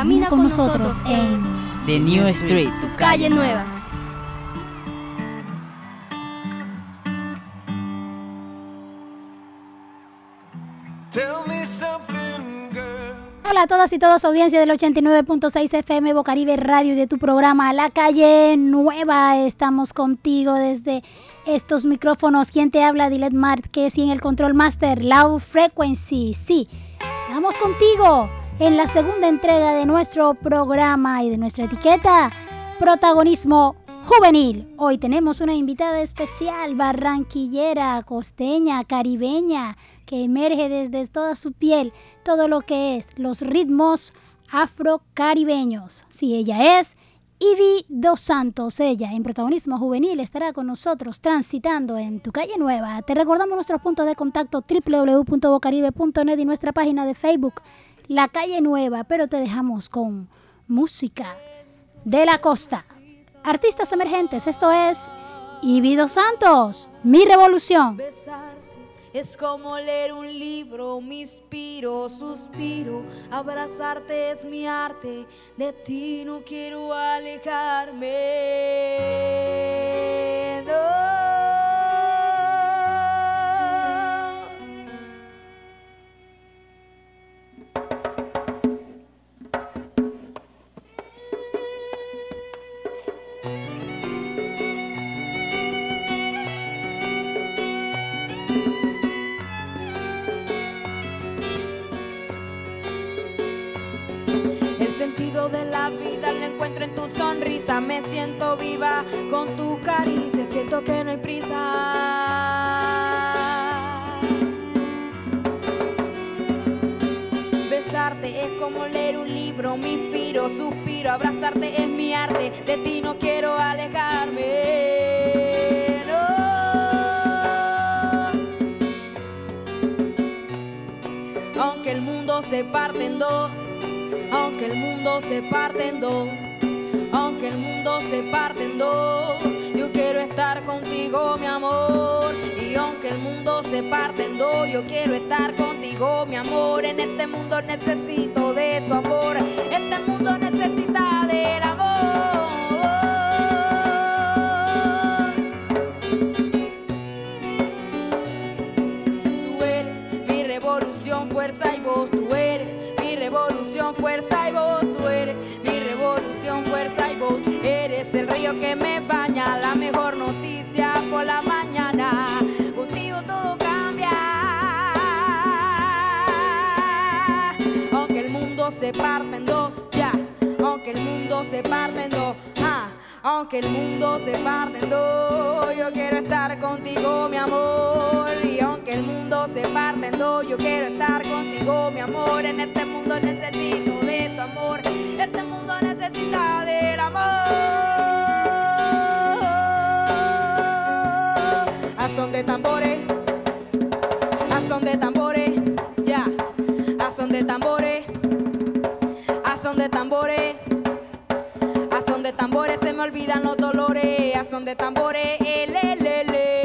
Camina con, nosotros, en The New Street, tu calle nueva. Hola a todas y todos, audiencia del 89.6 FM Bocaribe Radio y de tu programa La Calle Nueva. Estamos contigo desde estos micrófonos. ¿Quién te habla? Dilet Márquez y en el Control Master, Low Frequency. Sí, vamos contigo en la segunda entrega de nuestro programa y de nuestra etiqueta Protagonismo Juvenil. Hoy tenemos una invitada especial, barranquillera, costeña, caribeña, que emerge desde toda su piel todo lo que es los ritmos afrocaribeños. Si ella es Ivy Dos Santos, ella en protagonismo juvenil estará con nosotros transitando en tu calle nueva. Te recordamos nuestros puntos de contacto www.bocaribe.net y nuestra página de Facebook la calle nueva, pero te dejamos con música de la costa. Artistas emergentes, esto es Ibido Santos, Mi Revolución. Es como leer un libro, me inspiro, suspiro. Abrazarte es mi arte, de ti no quiero alejarme. De la vida lo encuentro en tu sonrisa. Me siento viva con tu caricia, siento que no hay prisa. Besarte es como leer un libro, me inspiro, suspiro, abrazarte es mi arte, de ti no quiero alejarme. Aunque el mundo se parte en dos aunque el mundo se parte en dos, aunque el mundo se parte en dos, yo quiero estar contigo, mi amor. Y aunque el mundo se parte en dos, yo quiero estar contigo, mi amor. En este mundo necesito de tu amor, este mundo necesita del amor. Me baña, la mejor noticia por la mañana. Contigo todo cambia. Aunque el mundo se parte en dos, ya. Aunque el mundo se parte en dos, ah. Aunque el mundo se parte en dos, yo quiero estar contigo, mi amor. Y aunque el mundo se parte en dos, yo quiero estar contigo, mi amor. En este mundo necesito de tu amor. Este mundo necesita del amor. De tambores, a son de tambores, ya. A son de tambores, a son de tambores son de tambores se me olvidan los dolores, a son de tambores,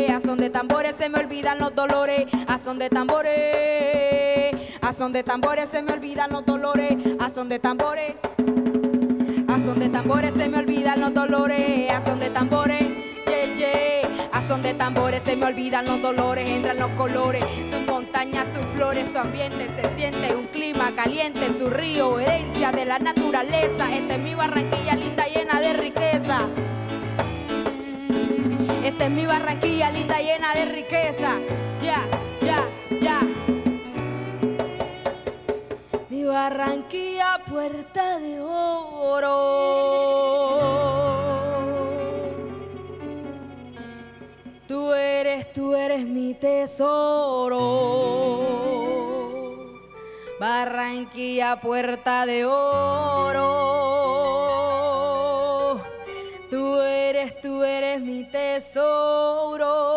a son de tambores se me olvidan los dolores, a son de tambores, a son de tambores se me olvidan los dolores, a son de tambores, a son de tambores se me olvidan los dolores, a son de tambores, yeah, yeah, a son de tambores se me olvidan los dolores, entran los colores, sus montañas, sus flores, su ambiente se siente un clima caliente, su río, herencia de la naturaleza, esta es mi Barranquilla linda llena de riqueza. Esta es mi Barranquilla linda llena de riqueza. Ya, ya, ya. Mi Barranquilla puerta de oro. Tú eres, tú eres mi tesoro. Barranquilla puerta de oro tú eres mi tesoro.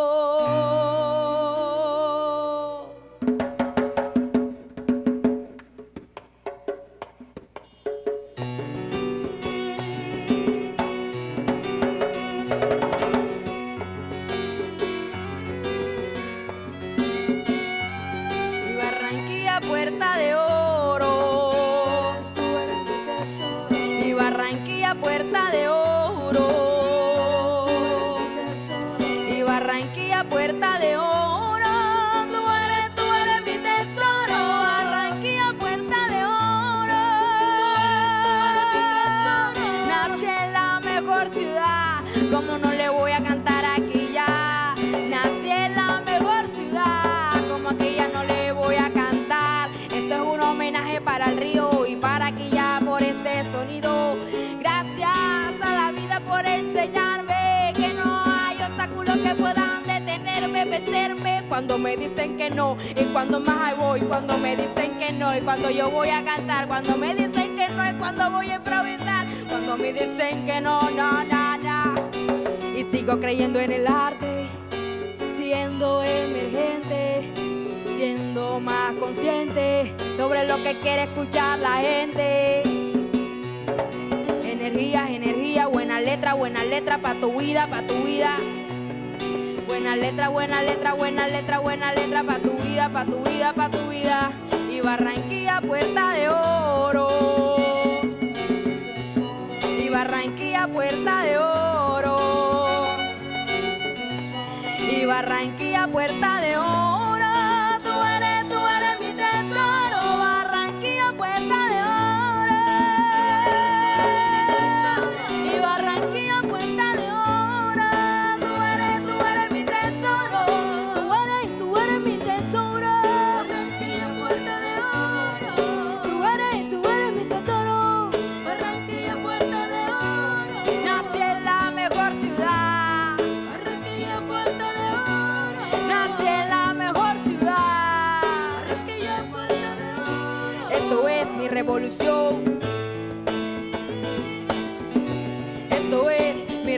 Como no le voy a cantar aquí ya. Nací en la mejor ciudad. Como aquí ya no le voy a cantar. Esto es un homenaje para el río y para aquí ya por ese sonido. Gracias a la vida por enseñarme que no hay obstáculos que puedan detenerme, vencerme. Cuando me dicen que no y cuando más voy. Cuando me dicen que no y cuando yo voy a cantar. Cuando me dicen que no y cuando voy a improvisar. Cuando me dicen que no, no, no, no. Sigo creyendo en el arte, siendo emergente, siendo más consciente sobre lo que quiere escuchar la gente. Energía, energía, buena letra, buena letra para tu vida, para tu vida. Buena letra, buena letra, buena letra, buena letra para tu vida, para tu vida, para tu vida. Y Barranquilla, puerta de oro. Y Barranquilla, puerta de oro. Barranquilla, puerta de oro.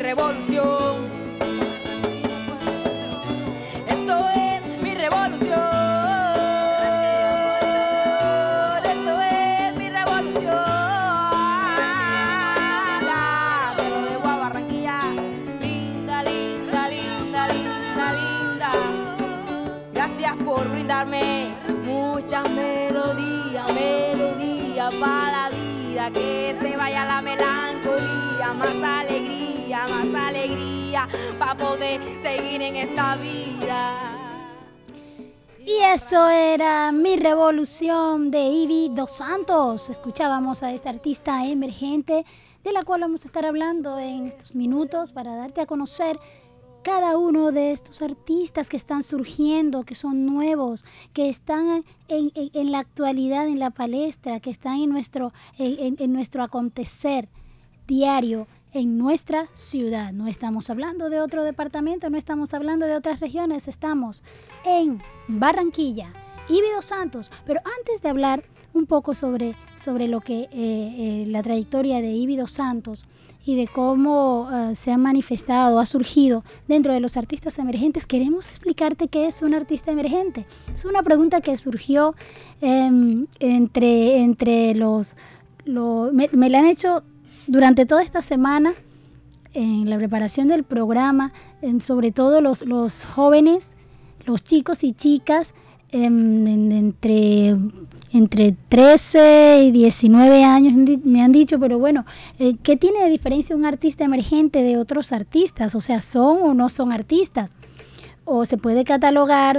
Revolución. Esto es mi revolución. Esto es mi revolución. Barranquilla. Linda, linda, linda, linda, linda. Gracias por brindarme muchas melodías, melodías para la vida. Que se vaya la melancolía, más alegría, más alegría para poder seguir en esta vida. Y eso era Mi Revolución de Ivy Dos Santos. Escuchábamos a esta artista emergente de la cual vamos a estar hablando en estos minutos para darte a conocer cada uno de estos artistas que están surgiendo, que son nuevos, que están en, en- en la actualidad, en la palestra, que están en nuestro, en- en- en nuestro acontecer diario en nuestra ciudad. No estamos hablando de otro departamento, no estamos hablando de otras regiones, estamos en Barranquilla, Ibido Santos. Pero antes de hablar un poco sobre, sobre lo que eh, eh, la trayectoria de Ibido Santos y de cómo eh, se ha manifestado, ha surgido dentro de los artistas emergentes, queremos explicarte qué es un artista emergente. Es una pregunta que surgió em, entre, entre los... lo- me, me la han hecho durante toda esta semana en la preparación del programa, em, sobre todo los, los jóvenes, los chicos y chicas em, en- entre, entre 13 y 19 años me han dicho, pero bueno, eh, ¿qué tiene de diferencia un artista emergente de otros artistas? O sea, ¿son o no son artistas? O se puede catalogar,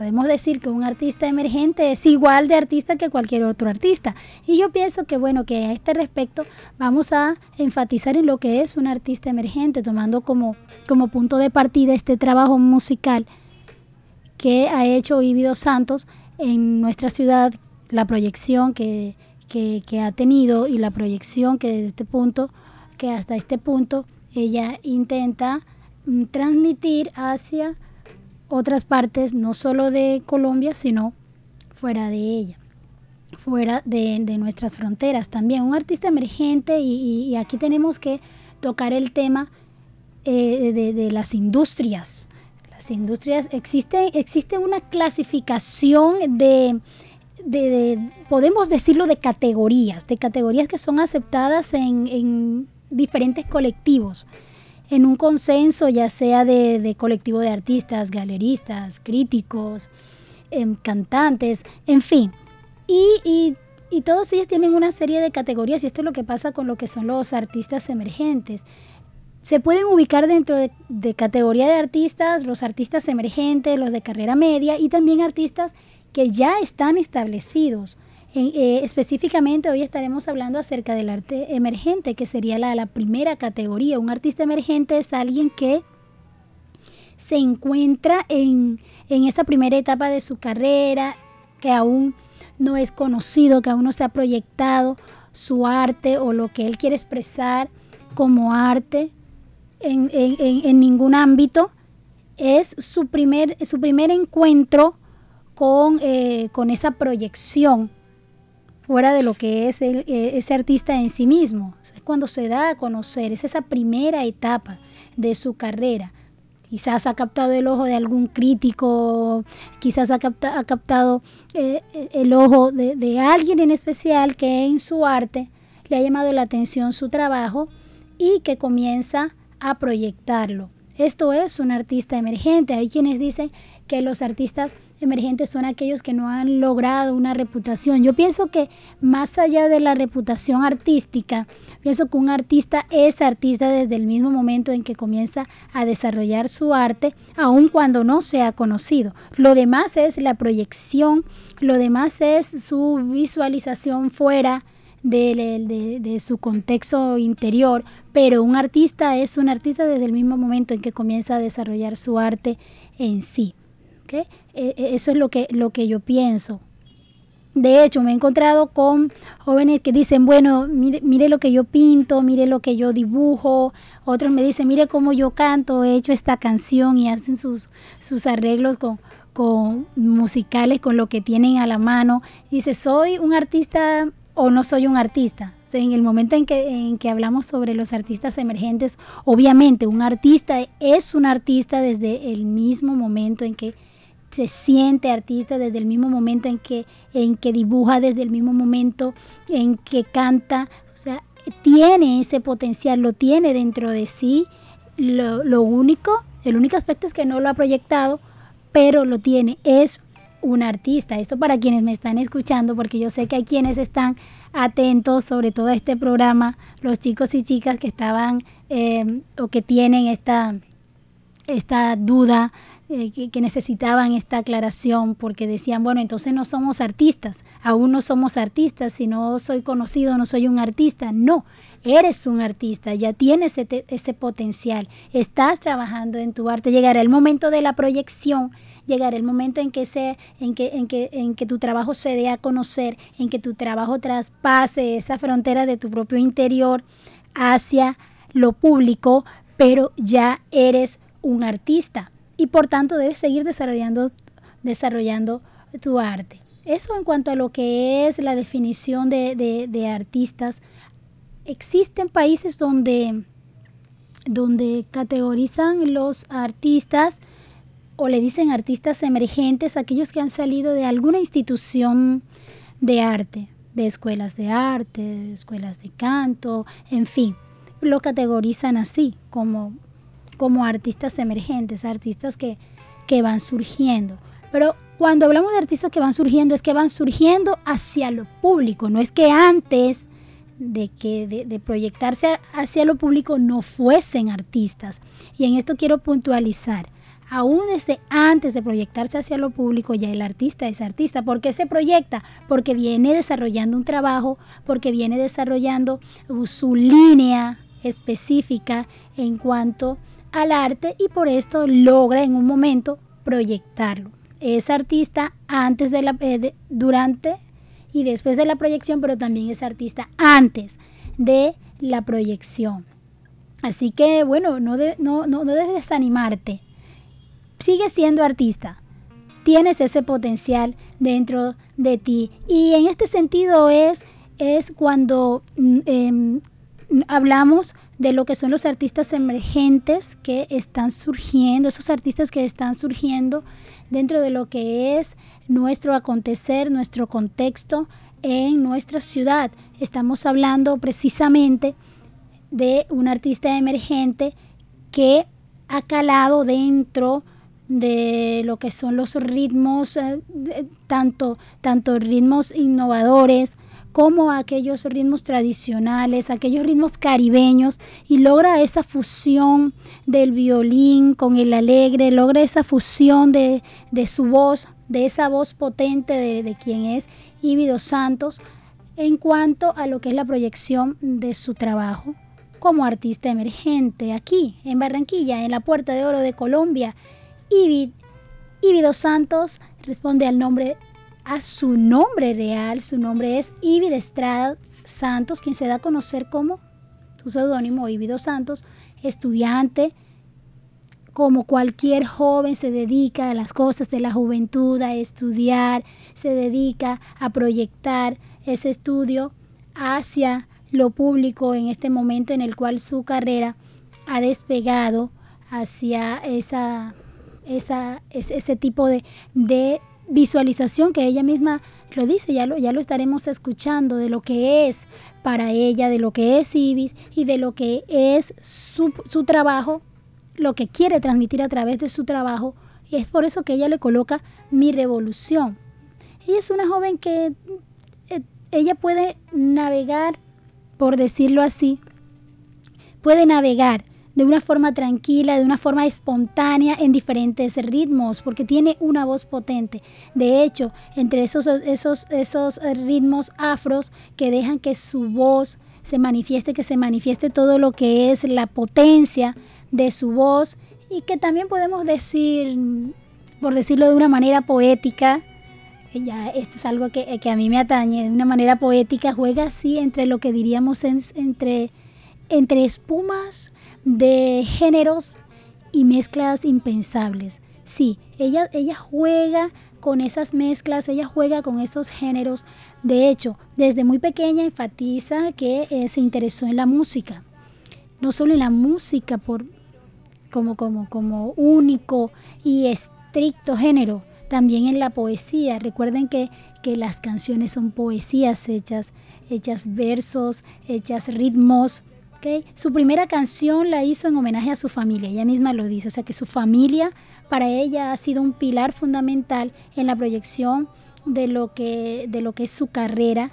podemos decir que un artista emergente es igual de artista que cualquier otro artista. Y yo pienso que, bueno, que a este respecto vamos a enfatizar en lo que es un artista emergente, tomando como, como punto de partida este trabajo musical que ha hecho Ibido Santos en nuestra ciudad, la proyección que, que, que ha tenido y la proyección que desde este punto, que hasta este punto ella intenta mm, transmitir hacia otras partes, no solo de Colombia, sino fuera de ella, fuera de, de nuestras fronteras también. Un artista emergente y, aquí tenemos que tocar el tema eh, de, de las industrias. Las industrias, existe, existe una clasificación de, de- de- podemos decirlo, de categorías, de categorías que son aceptadas en, en diferentes colectivos en un consenso, ya sea de, de colectivo de artistas, galeristas, críticos, em, cantantes, en fin. Y, y y todas ellas tienen una serie de categorías y esto es lo que pasa con lo que son los artistas emergentes. Se pueden ubicar dentro de, de categoría de artistas los artistas emergentes, los de carrera media y también artistas que ya están establecidos. Eh, específicamente hoy estaremos hablando acerca del arte emergente, que sería la, primera categoría. Un artista emergente es alguien que se encuentra en, en esa primera etapa de su carrera, que aún no es conocido, que aún no se ha proyectado su arte o lo que él quiere expresar como arte en, en, en ningún ámbito, es su primer, su primer encuentro con, eh, con esa proyección fuera de lo que es el, eh, ese artista en sí mismo. Es cuando se da a conocer, es esa primera etapa de su carrera. Quizás ha captado el ojo de algún crítico, quizás ha, ha captado eh, el ojo de, de alguien en especial que en su arte le ha llamado la atención su trabajo y que comienza a proyectarlo. Esto es un artista emergente. Hay quienes dicen que los artistas emergentes son aquellos que no han logrado una reputación. Yo pienso que más allá de la reputación artística, pienso que un artista es artista desde el mismo momento en que comienza a desarrollar su arte, aun cuando no sea conocido. Lo demás es la proyección, lo demás es su visualización fuera de, de, su contexto interior, pero un artista es un artista desde el mismo momento en que comienza a desarrollar su arte en sí. E, e, eso es lo que, lo que yo pienso. De hecho, me he encontrado con jóvenes que dicen, bueno, mire, mire, lo que yo pinto, mire lo que yo dibujo. Otros me dicen, mire cómo yo canto, he hecho esta canción y hacen sus, sus arreglos con, con musicales, con lo que tienen a la mano. Dice, ¿soy un artista o no soy un artista? en el momento en que, en que hablamos sobre los artistas emergentes, obviamente un artista es un artista desde el mismo momento en que se siente artista desde el mismo momento en que, en que dibuja, desde el mismo momento en que canta. O sea, tiene ese potencial, lo tiene dentro de sí. Lo, lo único, el único aspecto es que no lo ha proyectado, pero lo tiene. Es un artista. Esto para quienes me están escuchando, porque yo sé que hay quienes están atentos sobre todo a este programa, los chicos y chicas que estaban eh, o que tienen esta, esta duda eh, que, necesitaban esta aclaración porque decían, bueno, entonces no somos artistas, aún no somos artistas, si no soy conocido no soy un artista. No, eres un artista, ya tienes ese, ese potencial, estás trabajando en tu arte, llegará el momento de la proyección llegará el momento en que, se, en, que, en, que, en que tu trabajo se dé a conocer, en que tu trabajo traspase esa frontera de tu propio interior hacia lo público, pero ya eres un artista y por tanto debes seguir desarrollando, desarrollando tu arte. Eso en cuanto a lo que es la definición de, artistas. Existen países donde, donde categorizan los artistas o le dicen artistas emergentes aquellos que han salido de alguna institución de arte, de escuelas de arte, de escuelas de canto, en fin, lo categorizan así, como como artistas emergentes, artistas que, que van surgiendo. Pero cuando hablamos de artistas que van surgiendo, es que van surgiendo hacia lo público, no es que antes de, que, de, proyectarse hacia lo público no fuesen artistas. Y en esto quiero puntualizar. Aún desde antes de proyectarse hacia lo público, ya el artista es artista. ¿Por qué se proyecta? Porque viene desarrollando un trabajo, porque viene desarrollando su línea específica en cuanto al arte y por esto logra en un momento proyectarlo. Es artista antes de la, eh, durante y después de la proyección, pero también es artista antes de la proyección. Así que bueno, no, no, no, no debes desanimarte. Sigue siendo artista. Tienes ese potencial dentro de ti. Y en este sentido es, es cuando mm, em, hablamos de lo que son los artistas emergentes que están surgiendo, esos artistas que están surgiendo dentro de lo que es nuestro acontecer, nuestro contexto en nuestra ciudad. Estamos hablando precisamente de un artista emergente que ha calado dentro de lo que son los ritmos, eh, tanto, tanto ritmos innovadores como aquellos ritmos tradicionales, aquellos ritmos caribeños y logra esa fusión del violín con el alegre, logra esa fusión de, su voz, de esa voz potente de, de quien es Ivy Santos en cuanto a lo que es la proyección de su trabajo como artista emergente aquí en Barranquilla, en la Puerta de Oro de Colombia. Ivy, Ivy Santos responde al nombre a su nombre real. Su nombre es Ivy Estrada Santos, quien se da a conocer como su seudónimo Ivy Santos, estudiante. Como cualquier joven se dedica a las cosas de la juventud, a estudiar, se dedica a proyectar ese estudio hacia lo público en este momento en el cual su carrera ha despegado hacia esa, esa, ese tipo de visualización que ella misma lo dice, ya lo, ya lo estaremos escuchando, de lo que es para ella, de lo que es Ibis y de lo que es su, su trabajo, lo que quiere transmitir a través de su trabajo. Y es por eso que ella le coloca mi revolución. Ella es una joven que eh, ella puede navegar, por decirlo así, puede navegar de una forma tranquila, de una forma espontánea en diferentes ritmos, porque tiene una voz potente. De hecho, entre esos, esos, esos ritmos afros que dejan que su voz se manifieste, que se manifieste todo lo que es la potencia de su voz y que también podemos decir, por decirlo de una manera poética, ya esto es algo que, a mí me atañe, de una manera poética, juega así entre lo que diríamos entre, entre espumas de géneros y mezclas impensables. Sí, ella, ella juega con esas mezclas, ella juega con esos géneros. De hecho, desde muy pequeña enfatiza que eh, se interesó en la música. No solo en la música por, como, como, como único y estricto género, también en la poesía. Recuerden que, que las canciones son poesías hechas, hechas versos, hechas ritmos, su primera canción la hizo en homenaje a su familia, ella misma lo dice, o sea que su familia para ella ha sido un pilar fundamental en la proyección de lo que, de lo que es su carrera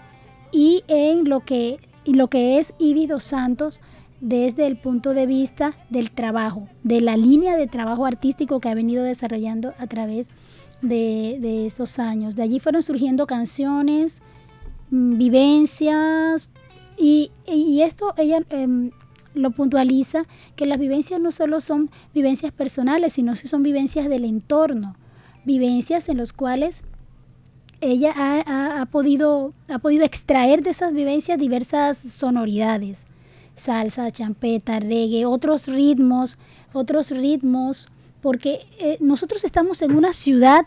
y en lo que, lo que es Ivy Dos Santos desde el punto de vista del trabajo, de la línea de trabajo artístico que ha venido desarrollando a través de, de estos años. De allí fueron surgiendo canciones, mm, vivencias, y, esto ella em, lo puntualiza, que las vivencias no solo son vivencias personales, sino que son vivencias del entorno, vivencias en las cuales ella ha, podido, ha podido extraer de esas vivencias diversas sonoridades, salsa, champeta, reggae, otros ritmos, otros ritmos, porque eh, nosotros estamos en una ciudad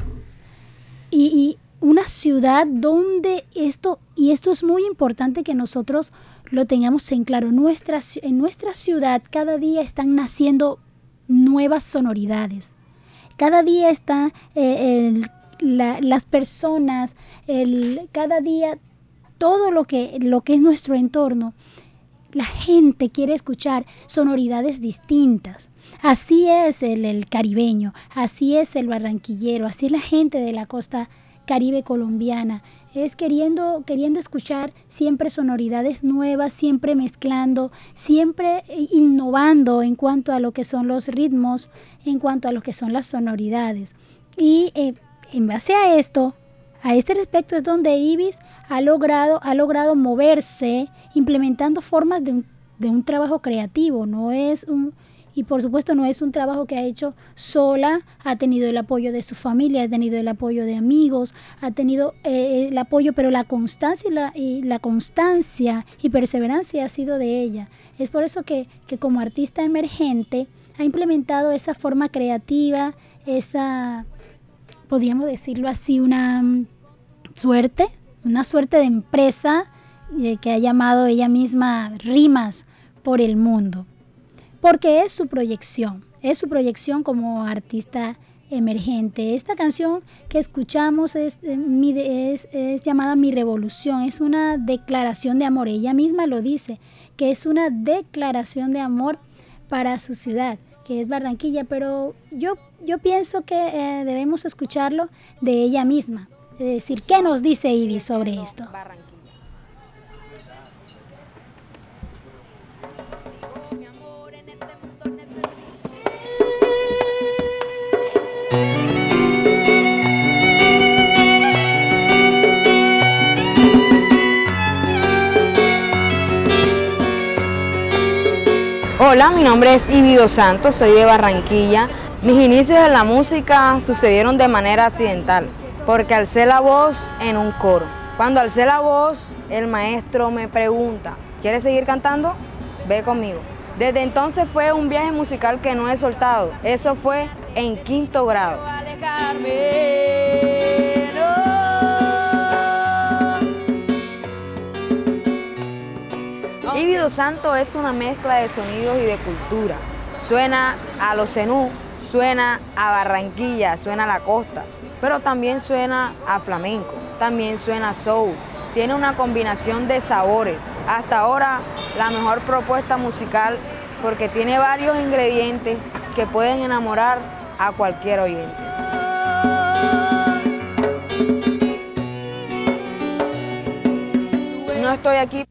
y, una ciudad donde esto, y esto es muy importante que nosotros lo tengamos en claro, nuestra, en nuestra ciudad cada día están naciendo nuevas sonoridades. Cada día están eh, las personas, el, cada día todo lo que, lo que es nuestro entorno, la gente quiere escuchar sonoridades distintas. Así es el, el, caribeño, así es el barranquillero, así es la gente de la costa caribe colombiana. Es queriendo, queriendo escuchar siempre sonoridades nuevas, siempre mezclando, siempre innovando en cuanto a lo que son los ritmos, en cuanto a lo que son las sonoridades. Y eh, en base a esto, a este respecto es donde Ibis ha logrado, ha logrado moverse implementando formas de un, de un trabajo creativo. No es un, y por supuesto no es un trabajo que ha hecho sola, ha tenido el apoyo de su familia, ha tenido el apoyo de amigos, ha tenido eh, el apoyo, pero la constancia y la, y la, constancia y perseverancia ha sido de ella. Es por eso que, que como artista emergente ha implementado esa forma creativa, esa, podríamos decirlo así, una suerte, una suerte de empresa eh, que ha llamado ella misma Rimas por el mundo porque es su proyección, es su proyección como artista emergente. Esta canción que escuchamos es, eh, es, llamada Mi Revolución, es una declaración de amor. Ella misma lo dice, que es una declaración de amor para su ciudad, que es Barranquilla, pero yo, yo pienso que eh, debemos escucharlo de ella misma. Es decir, ¿qué nos dice Ivy sobre esto? Hola, mi nombre es Ibido Santos, soy de Barranquilla. Mis inicios en la música sucedieron de manera accidental, porque alcé la voz en un coro. Cuando alcé la voz, el maestro me pregunta, ¿quieres seguir cantando? Ve conmigo. Desde entonces fue un viaje musical que no he soltado. Eso fue en quinto grado. Ibido Santo es una mezcla de sonidos y de cultura. Suena a los zenú, suena a Barranquilla, suena a la costa, pero también suena a flamenco, también suena a soul. Tiene una combinación de sabores. Hasta ahora la mejor propuesta musical porque tiene varios ingredientes que pueden enamorar a cualquier oyente. No estoy aquí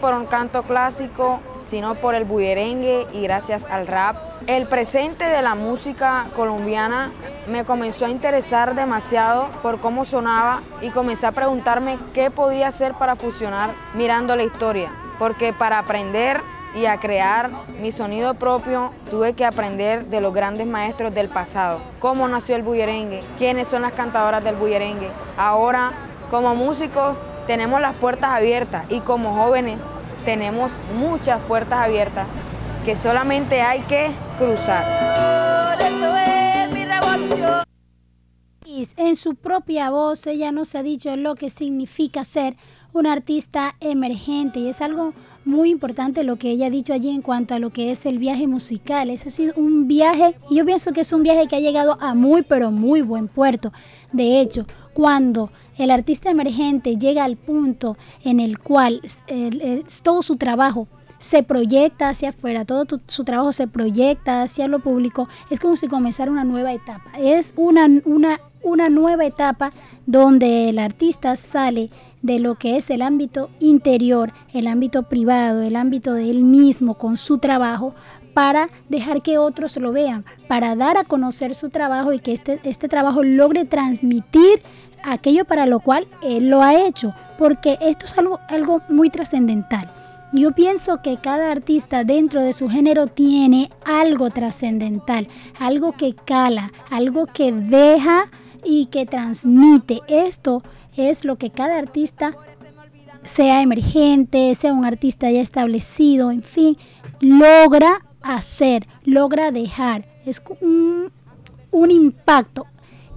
por un canto clásico, sino por el bullerengue y gracias al rap. El presente de la música colombiana me comenzó a interesar demasiado por cómo sonaba y comencé a preguntarme qué podía hacer para fusionar mirando la historia, porque para aprender y a crear mi sonido propio tuve que aprender de los grandes maestros del pasado, cómo nació el bullerengue, quiénes son las cantadoras del bullerengue. Ahora, como músicos, tenemos las puertas abiertas y como jóvenes tenemos muchas puertas abiertas que solamente hay que cruzar. eso es mi revolución. En su propia voz ella nos ha dicho lo que significa ser un artista emergente y es algo muy importante lo que ella ha dicho allí en cuanto a lo que es el viaje musical. Es así un viaje, y yo pienso que es un viaje que ha llegado a muy, pero muy buen puerto. De hecho, cuando el artista emergente llega al punto en el cual todo su trabajo se proyecta hacia afuera, todo su trabajo se proyecta hacia lo público, es como si comenzara una nueva etapa. Es una, una, una nueva etapa donde el artista sale de lo que es el ámbito interior, el ámbito privado, el ámbito de él mismo con su trabajo, para dejar que otros lo vean, para dar a conocer su trabajo y que este, este trabajo logre transmitir aquello para lo cual él lo ha hecho, porque esto es algo, muy trascendental. Yo pienso que cada artista dentro de su género tiene algo trascendental, algo que cala, algo que deja y que transmite. Esto es lo que cada artista, sea emergente, sea un artista ya establecido, en fin, logra hacer, logra dejar. Es un impacto.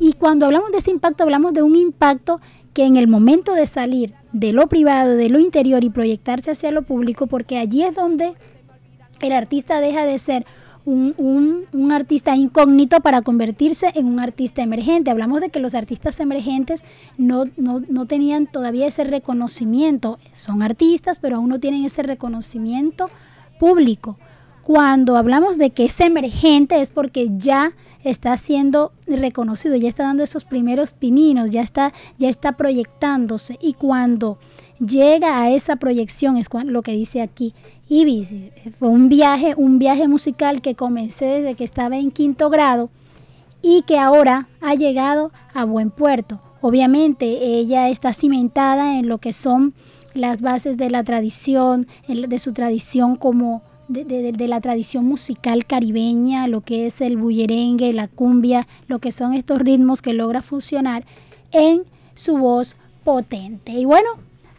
Y cuando hablamos de ese impacto, hablamos de un impacto que en el momento de salir de lo privado, de lo interior y proyectarse hacia lo público, porque allí es donde el artista deja de ser un, un, artista incógnito para convertirse en un artista emergente. Hablamos de que los artistas emergentes no, no, no tenían todavía ese reconocimiento. Son artistas, pero aún no tienen ese reconocimiento público. Cuando hablamos de que es emergente es porque ya está siendo reconocido, ya está dando esos primeros pininos, ya está, ya está proyectándose. Y cuando llega a esa proyección, es lo que dice aquí, Ibis, fue un viaje, un viaje musical que comencé desde que estaba en quinto grado y que ahora ha llegado a buen puerto. Obviamente ella está cimentada en lo que son las bases de la tradición, de su tradición como de, la tradición musical caribeña, lo que es el bullerengue, la cumbia, lo que son estos ritmos que logra fusionar en su voz potente. Y bueno,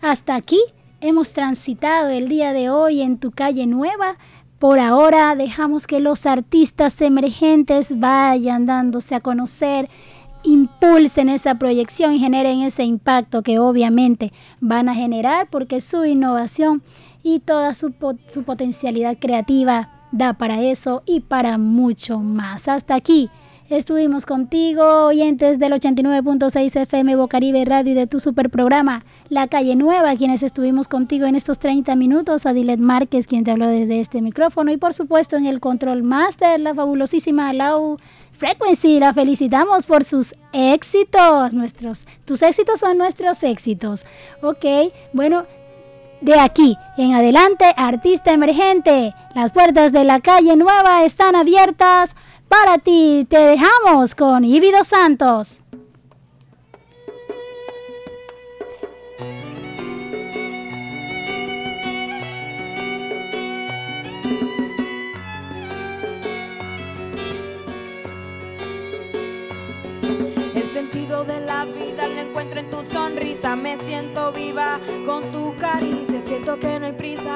hasta aquí hemos transitado el día de hoy en tu calle nueva. Por ahora dejamos que los artistas emergentes vayan dándose a conocer, impulsen esa proyección y generen ese impacto que obviamente van a generar porque su innovación y toda su, su potencialidad creativa da para eso y para mucho más. Hasta aquí. Estuvimos contigo, oyentes del 89.6 FM Bocaribe Radio y de tu super programa La Calle Nueva, quienes estuvimos contigo en estos 30 minutos. Adilet Márquez, quien te habló desde este micrófono. Y por supuesto en el Control Master, la fabulosísima Lau Frequency. La felicitamos por sus éxitos. Nuestros, tus éxitos son nuestros éxitos. Ok, bueno, de aquí en adelante, artista emergente, las puertas de la calle nueva están abiertas para ti. Te dejamos con Ibido Santos. El sentido de la vida lo encuentro en tu sonrisa. Me siento viva con tu caricia siento que no hay prisa.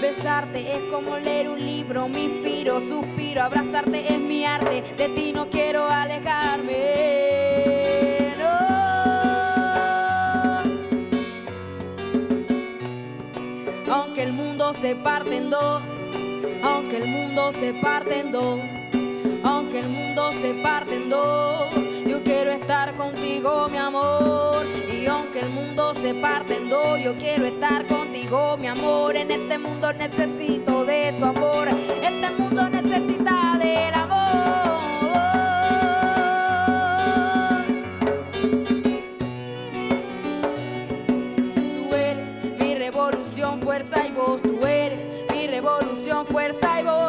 Besarte es como leer un libro, me inspiro, suspiro, abrazarte es mi arte, de ti no quiero alejarme. No. Aunque el mundo se parte en dos aunque el mundo se parte en dos, aunque el mundo se parte en dos, quiero estar contigo, mi amor. Y aunque el mundo se parte en dos, yo quiero estar contigo, mi amor. En este mundo necesito de tu amor, este mundo necesita del amor. Tú eres mi revolución, fuerza y voz, tú eres revolución, fuerza y voz.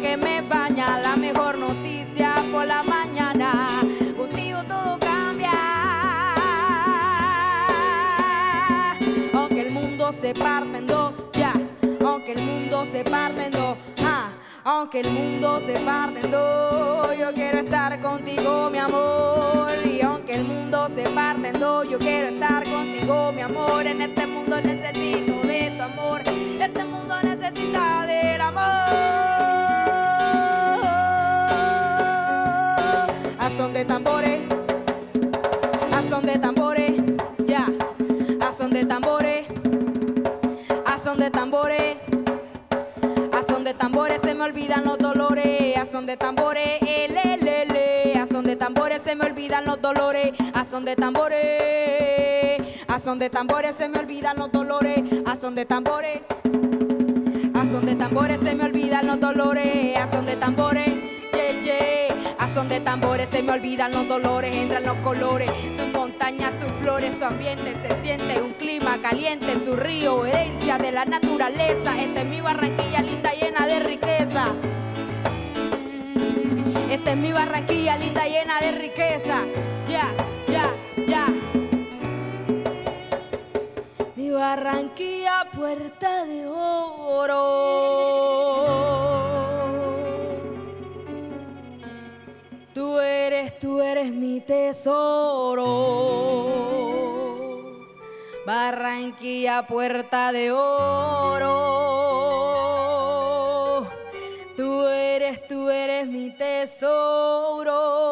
Que me baña, la mejor noticia por la mañana. Contigo todo cambia. Aunque el mundo se parte en dos, ya. Aunque el mundo se parte en dos, ah. Aunque el mundo se parte en dos, yo quiero estar contigo, mi amor. Y aunque el mundo se parte en dos, yo quiero estar contigo, mi amor. En este mundo necesito de tu amor. Este mundo necesita del amor. A son de tambores, a son de tambores, ya. A son de tambores, a son de tambores son de tambores se me olvidan los dolores, a son de tambores, el, a son de tambores se me olvidan los dolores, a son de tambores, a son de tambores se me olvidan los dolores, a son de tambores, a son de tambores se me olvidan los dolores, a son de tambores, yeah, yeah. Son de tambores se me olvidan los dolores, entran los colores, sus montañas, sus flores, su ambiente se siente un clima caliente, su río, herencia de la naturaleza. Esta es mi Barranquilla linda llena de riqueza. Esta es mi Barranquilla linda llena de riqueza. Ya, ya, ya. Mi Barranquilla puerta de oro. Tú eres, tú eres mi tesoro. Barranquilla, puerta de oro. Tú eres, tú eres mi tesoro.